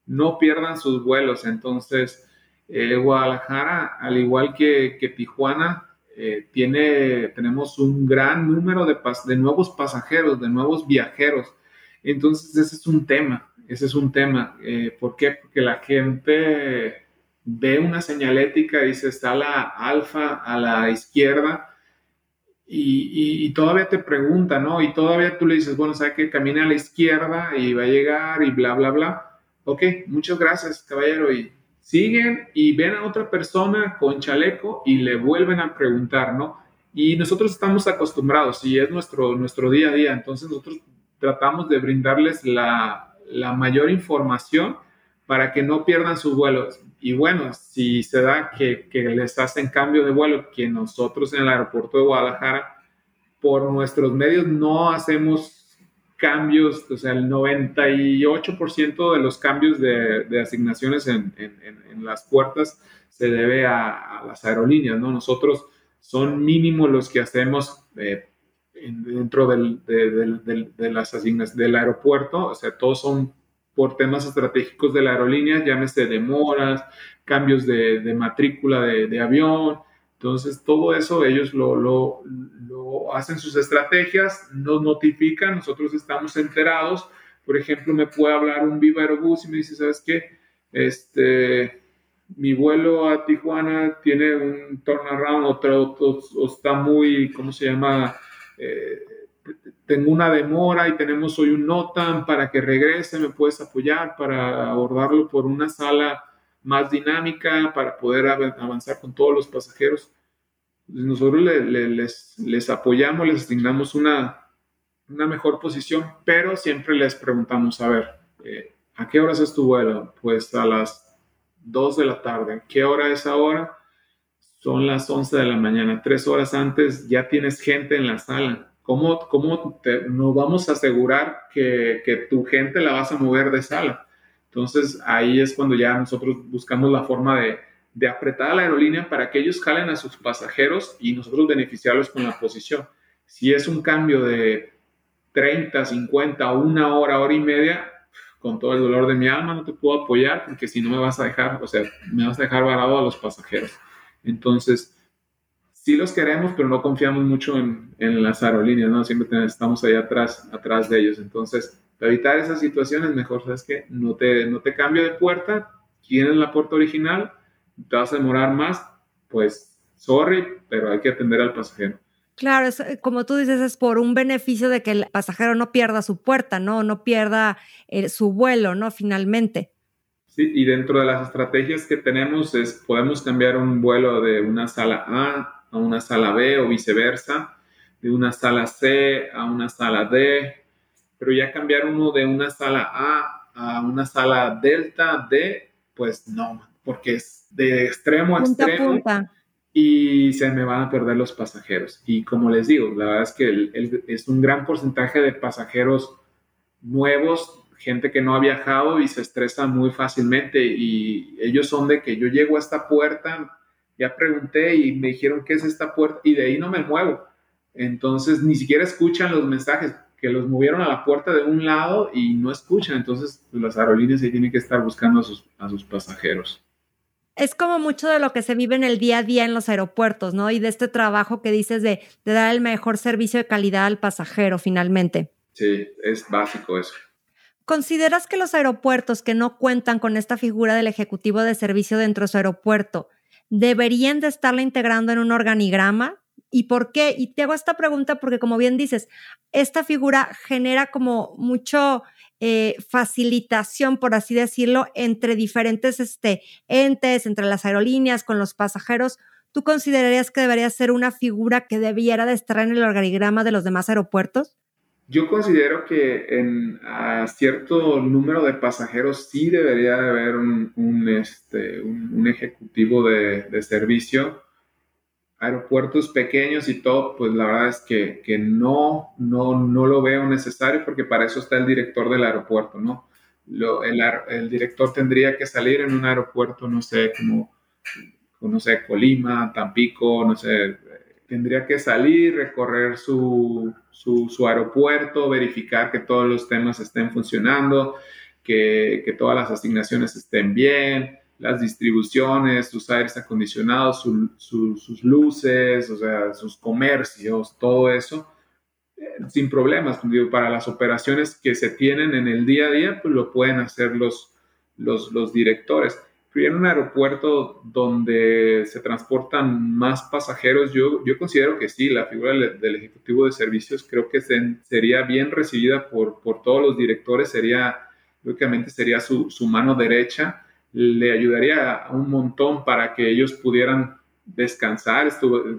no pierdan sus vuelos. Entonces, eh, Guadalajara, al igual que, Tijuana, eh, tiene, tenemos un gran número de, de nuevos pasajeros, de nuevos viajeros. Entonces, ese es un tema, ese es un tema. ¿Por qué? Porque la gente ve una señalética, dice está la alfa a la izquierda y, todavía te pregunta, ¿no? Y todavía tú le dices, bueno, sabe que camine a la izquierda y va a llegar y bla, bla, bla. Ok, muchas gracias, caballero. Y siguen y ven a otra persona con chaleco y le vuelven a preguntar, ¿no? Y nosotros estamos acostumbrados y es nuestro, nuestro día a día, entonces nosotros tratamos de brindarles la, la mayor información para que no pierdan sus vuelos. Y bueno, si se da que, que les hacen cambio de vuelo, que nosotros en el aeropuerto de Guadalajara, por nuestros medios no hacemos cambios, o sea, el 98% de los cambios de, de asignaciones en, en, en, las puertas se debe a, a, las aerolíneas, ¿no? Nosotros son mínimos los que hacemos eh, dentro del, de, de, las asignaciones del aeropuerto, o sea, todos son por temas estratégicos de la aerolínea, llámese demoras, cambios de, matrícula de, avión. Entonces, todo eso ellos lo, lo, hacen sus estrategias, nos notifican, nosotros estamos enterados. Por ejemplo, me puede hablar un Viva Aerobús y me dice, ¿sabes qué? Este, mi vuelo a Tijuana tiene un turnaround, o está muy, ¿cómo se llama? Eh, tengo una demora y tenemos hoy un NOTAM para que regrese, me puedes apoyar para abordarlo por una sala más dinámica, para poder avanzar con todos los pasajeros. Nosotros les, les, apoyamos, les asignamos una, una mejor posición, pero siempre les preguntamos, a ver, eh, ¿a qué horas es tu vuelo? Pues a las 2 de la tarde. ¿Qué hora es ahora? Son las 11 de la mañana. Tres horas antes ya tienes gente en la sala ¿Cómo, cómo nos vamos a asegurar que, que, tu gente la vas a mover de sala? Entonces ahí es cuando ya nosotros buscamos la forma de, de apretar a la aerolínea para que ellos jalen a sus pasajeros y nosotros beneficiarlos con la posición. Si es un cambio de 30, 50, una hora, hora y media, con todo el dolor de mi alma no te puedo apoyar porque si no me vas a dejar, o sea, me vas a dejar varado a los pasajeros. Entonces, sí los queremos, pero no confiamos mucho en, en las aerolíneas, ¿no? Siempre estamos ahí atrás, atrás de ellos. Entonces, para evitar esas situaciones, mejor, ¿sabes que No te, no te cambio de puerta, tienes la puerta original, te vas a demorar más, pues, sorry, pero hay que atender al pasajero. Claro, es, como tú dices, es por un beneficio de que el pasajero no pierda su puerta, ¿no? No pierda eh, su vuelo, ¿no? Finalmente. Sí, y dentro de las estrategias que tenemos es, podemos cambiar un vuelo de una sala A a una sala B o viceversa, de una sala C a una sala D, pero ya cambiar uno de una sala A a una sala Delta D, pues no, porque es de extremo a extremo y se me van a perder los pasajeros. Y como les digo, la verdad es que es un gran porcentaje de pasajeros nuevos, gente que no ha viajado y se estresa muy fácilmente y ellos son de que yo llego a esta puerta, ya pregunté y me dijeron qué es esta puerta y de ahí no me muevo. Entonces ni siquiera escuchan los mensajes que los movieron a la puerta de un lado y no escuchan. Entonces pues, las aerolíneas ahí tienen que estar buscando a sus, a sus pasajeros. Es como mucho de lo que se vive en el día a día en los aeropuertos, ¿no? Y de este trabajo que dices de, de dar el mejor servicio de calidad al pasajero finalmente. Sí, es básico eso. ¿Consideras que los aeropuertos que no cuentan con esta figura del ejecutivo de servicio dentro de su aeropuerto deberían de estarla integrando en un organigrama? ¿Y por qué? Y te hago esta pregunta porque, como bien dices, esta figura genera como mucho eh, facilitación, por así decirlo, entre diferentes este, entes, entre las aerolíneas, con los pasajeros. ¿Tú considerarías que debería ser una figura que debiera de estar en el organigrama de los demás aeropuertos? Yo considero que en a cierto número de pasajeros sí debería de haber un, este, un, ejecutivo de, de, servicio. Aeropuertos pequeños y todo, pues la verdad es que, que, no, no, no lo veo necesario porque para eso está el director del aeropuerto, ¿no? Lo, el, el, director tendría que salir en un aeropuerto, no sé, como, no sé, Colima, Tampico, no sé, tendría que salir, recorrer su, su, aeropuerto, verificar que todos los temas estén funcionando, que, que, todas las asignaciones estén bien, las distribuciones, sus aires acondicionados, sus luces, o sea, sus comercios, todo eso, eh, sin problemas. Digo, para las operaciones que se tienen en el día a día, pues lo pueden hacer los, los, los directores en un aeropuerto donde se transportan más pasajeros, yo, yo considero que sí, la figura del, ejecutivo de servicios creo que sería bien recibida por, por todos los directores, sería, lógicamente sería su, su mano derecha, le ayudaría un montón para que ellos pudieran descansar,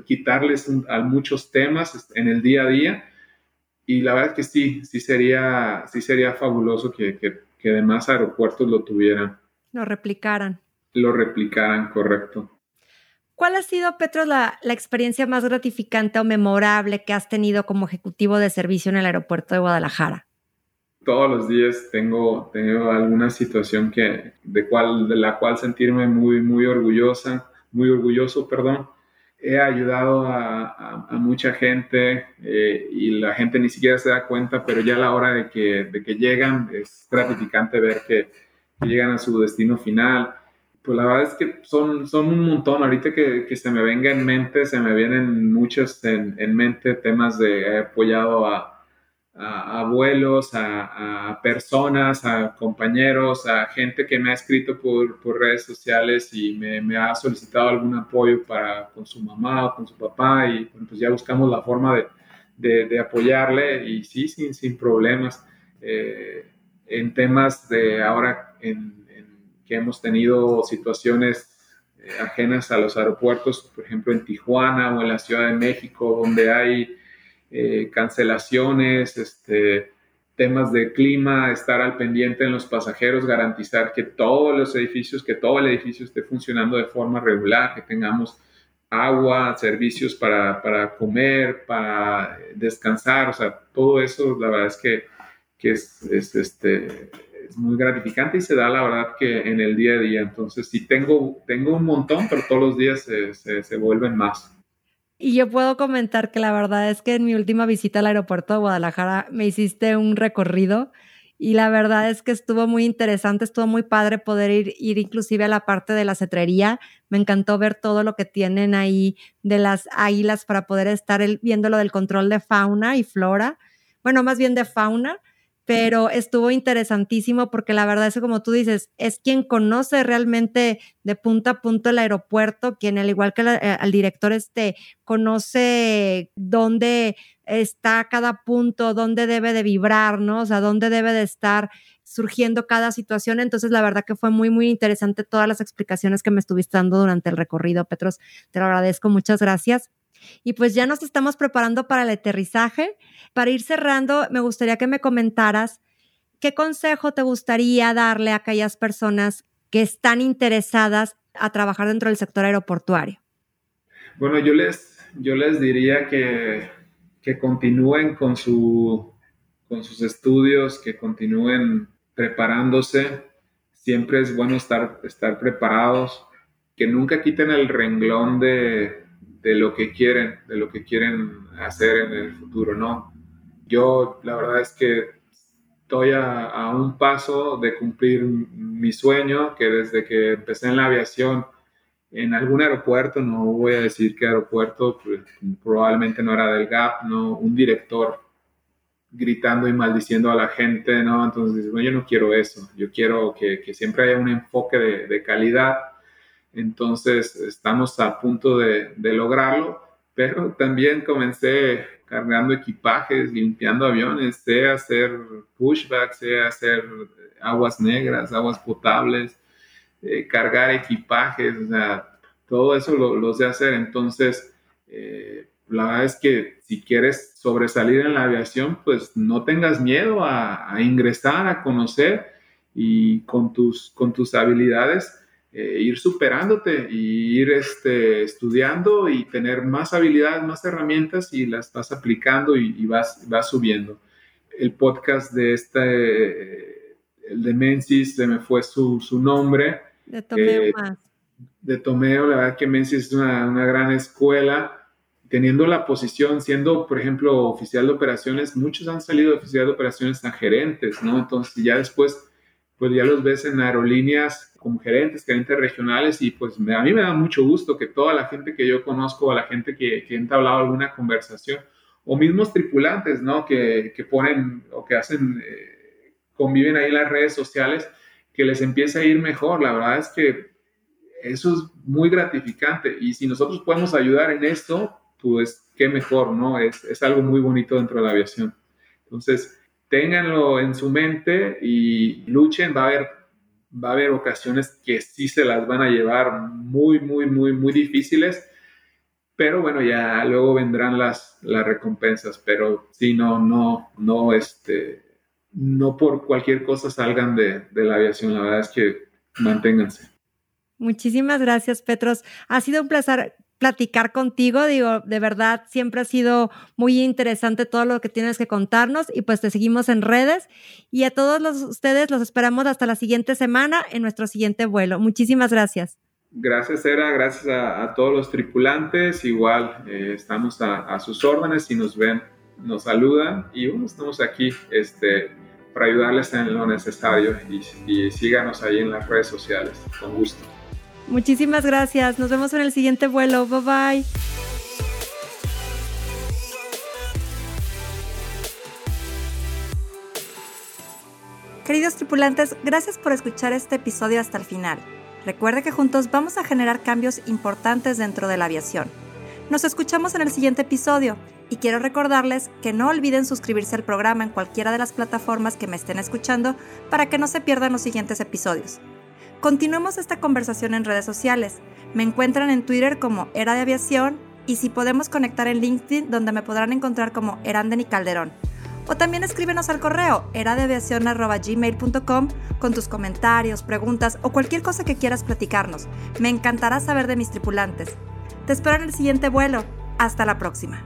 quitarles a muchos temas en el día a día. Y la verdad que sí, sí sería, sí sería fabuloso que, que, que demás aeropuertos lo tuvieran. Lo replicaran lo replicaran, correcto. ¿Cuál ha sido, Petro, la, experiencia más gratificante o memorable que has tenido como ejecutivo de servicio en el aeropuerto de Guadalajara? Todos los días tengo, tengo alguna situación que, de, cual, de la cual sentirme muy, muy orgullosa, muy orgulloso, perdón. He ayudado a, mucha gente eh, y la gente ni siquiera se da cuenta, pero ya a la hora de que, de que llegan es gratificante ver que llegan a su destino final pues la verdad es que son, son un montón. Ahorita que, que se me venga en mente, se me vienen muchos en, en mente temas de he apoyado a, a abuelos, a, a, personas, a compañeros, a gente que me ha escrito por, por redes sociales y me, me, ha solicitado algún apoyo para con su mamá o con su papá y pues ya buscamos la forma de, de, de apoyarle y sí, sin, sin problemas. Eh, en temas de ahora en que hemos tenido situaciones eh, ajenas a los aeropuertos, por ejemplo en Tijuana o en la Ciudad de México, donde hay eh, cancelaciones, este, temas de clima, estar al pendiente en los pasajeros, garantizar que todos los edificios, que todo el edificio esté funcionando de forma regular, que tengamos agua, servicios para, para comer, para descansar, o sea, todo eso, la verdad es que, que es, es este, es muy gratificante y se da la verdad que en el día a día. Entonces, sí, tengo, tengo un montón, pero todos los días se, se, vuelven más. Y yo puedo comentar que la verdad es que en mi última visita al aeropuerto de Guadalajara me hiciste un recorrido y la verdad es que estuvo muy interesante, estuvo muy padre poder ir, ir inclusive a la parte de la cetrería. Me encantó ver todo lo que tienen ahí de las águilas para poder estar viendo lo del control de fauna y flora. Bueno, más bien de fauna pero estuvo interesantísimo porque la verdad es que como tú dices, es quien conoce realmente de punta a punta el aeropuerto, quien al igual que eh, al director este conoce dónde está cada punto, dónde debe de vibrar, ¿no? O sea, dónde debe de estar surgiendo cada situación. Entonces, la verdad que fue muy, muy interesante todas las explicaciones que me estuviste dando durante el recorrido, Petros. Te lo agradezco, muchas gracias. Y pues ya nos estamos preparando para el aterrizaje. Para ir cerrando, me gustaría que me comentaras qué consejo te gustaría darle a aquellas personas que están interesadas a trabajar dentro del sector aeroportuario. Bueno, yo les, yo les diría que, que continúen con, su, con sus estudios, que continúen preparándose. Siempre es bueno estar, estar preparados, que nunca quiten el renglón de, de lo que quieren, de lo que quieren hacer en el futuro, ¿no? Yo la verdad es que estoy a, un paso de cumplir mi sueño, que desde que empecé en la aviación, en algún aeropuerto, no voy a decir qué aeropuerto, pues, probablemente no era del GAP, ¿no? Un director gritando y maldiciendo a la gente, ¿no? Entonces, bueno, yo no quiero eso, yo quiero que, siempre haya un enfoque de, calidad, entonces estamos a punto de, de lograrlo, pero también comencé cargando equipajes, limpiando aviones, sé hacer pushback, sé hacer aguas negras, aguas potables, eh, cargar equipajes, o sea, todo eso lo, lo sé hacer. Entonces, eh, la verdad es que si quieres sobresalir en la aviación, pues no tengas miedo a, a ingresar, a conocer y con tus, con tus habilidades eh, ir superándote y ir este, estudiando y tener más habilidades, más herramientas y las vas aplicando y, y vas, vas subiendo. El podcast de este, el de Mensis, se me fue su, su nombre, de Tomeo eh, más. De Tomeo, la verdad que Menzies es una, una, gran escuela. Teniendo la posición, siendo, por ejemplo, oficial de operaciones, muchos han salido de oficial de operaciones a gerentes, ¿no? Entonces ya después, pues ya los ves en aerolíneas como gerentes, gerentes regionales, y pues me, a mí me da mucho gusto que toda la gente que yo conozco, a la gente que, que ha entablado alguna conversación, o mismos tripulantes, ¿no? Que, que ponen o que hacen, eh, conviven ahí en las redes sociales, que les empiece a ir mejor. La verdad es que eso es muy gratificante y si nosotros podemos ayudar en esto, pues qué mejor, ¿no? Es, es algo muy bonito dentro de la aviación. Entonces, ténganlo en su mente y luchen, va a haber, va a haber ocasiones que sí se las van a llevar muy, muy, muy, muy difíciles, pero bueno, ya luego vendrán las, las recompensas, pero sí, no, no, no, este, no por cualquier cosa salgan de, de, la aviación. La verdad es que manténganse. Muchísimas gracias, Petros. Ha sido un placer platicar contigo. Digo, de verdad, siempre ha sido muy interesante todo lo que tienes que contarnos y pues te seguimos en redes. Y a todos los, ustedes los esperamos hasta la siguiente semana en nuestro siguiente vuelo. Muchísimas gracias. Gracias, Era. Gracias a, todos los tripulantes. Igual eh, estamos a, sus órdenes. Si nos ven, nos saludan. Y bueno, estamos aquí este, para ayudarles en lo necesario y, y síganos ahí en las redes sociales. Con gusto. Muchísimas gracias. Nos vemos en el siguiente vuelo. Bye bye. Queridos tripulantes, gracias por escuchar este episodio hasta el final. Recuerde que juntos vamos a generar cambios importantes dentro de la aviación. Nos escuchamos en el siguiente episodio y quiero recordarles que no olviden suscribirse al programa en cualquiera de las plataformas que me estén escuchando para que no se pierdan los siguientes episodios. Continuemos esta conversación en redes sociales. Me encuentran en Twitter como Era de Aviación y si podemos conectar en LinkedIn donde me podrán encontrar como Eranden y Calderón. O también escríbenos al correo eradeaviacion.gmail.com con tus comentarios, preguntas o cualquier cosa que quieras platicarnos. Me encantará saber de mis tripulantes. Te espero en el siguiente vuelo. Hasta la próxima.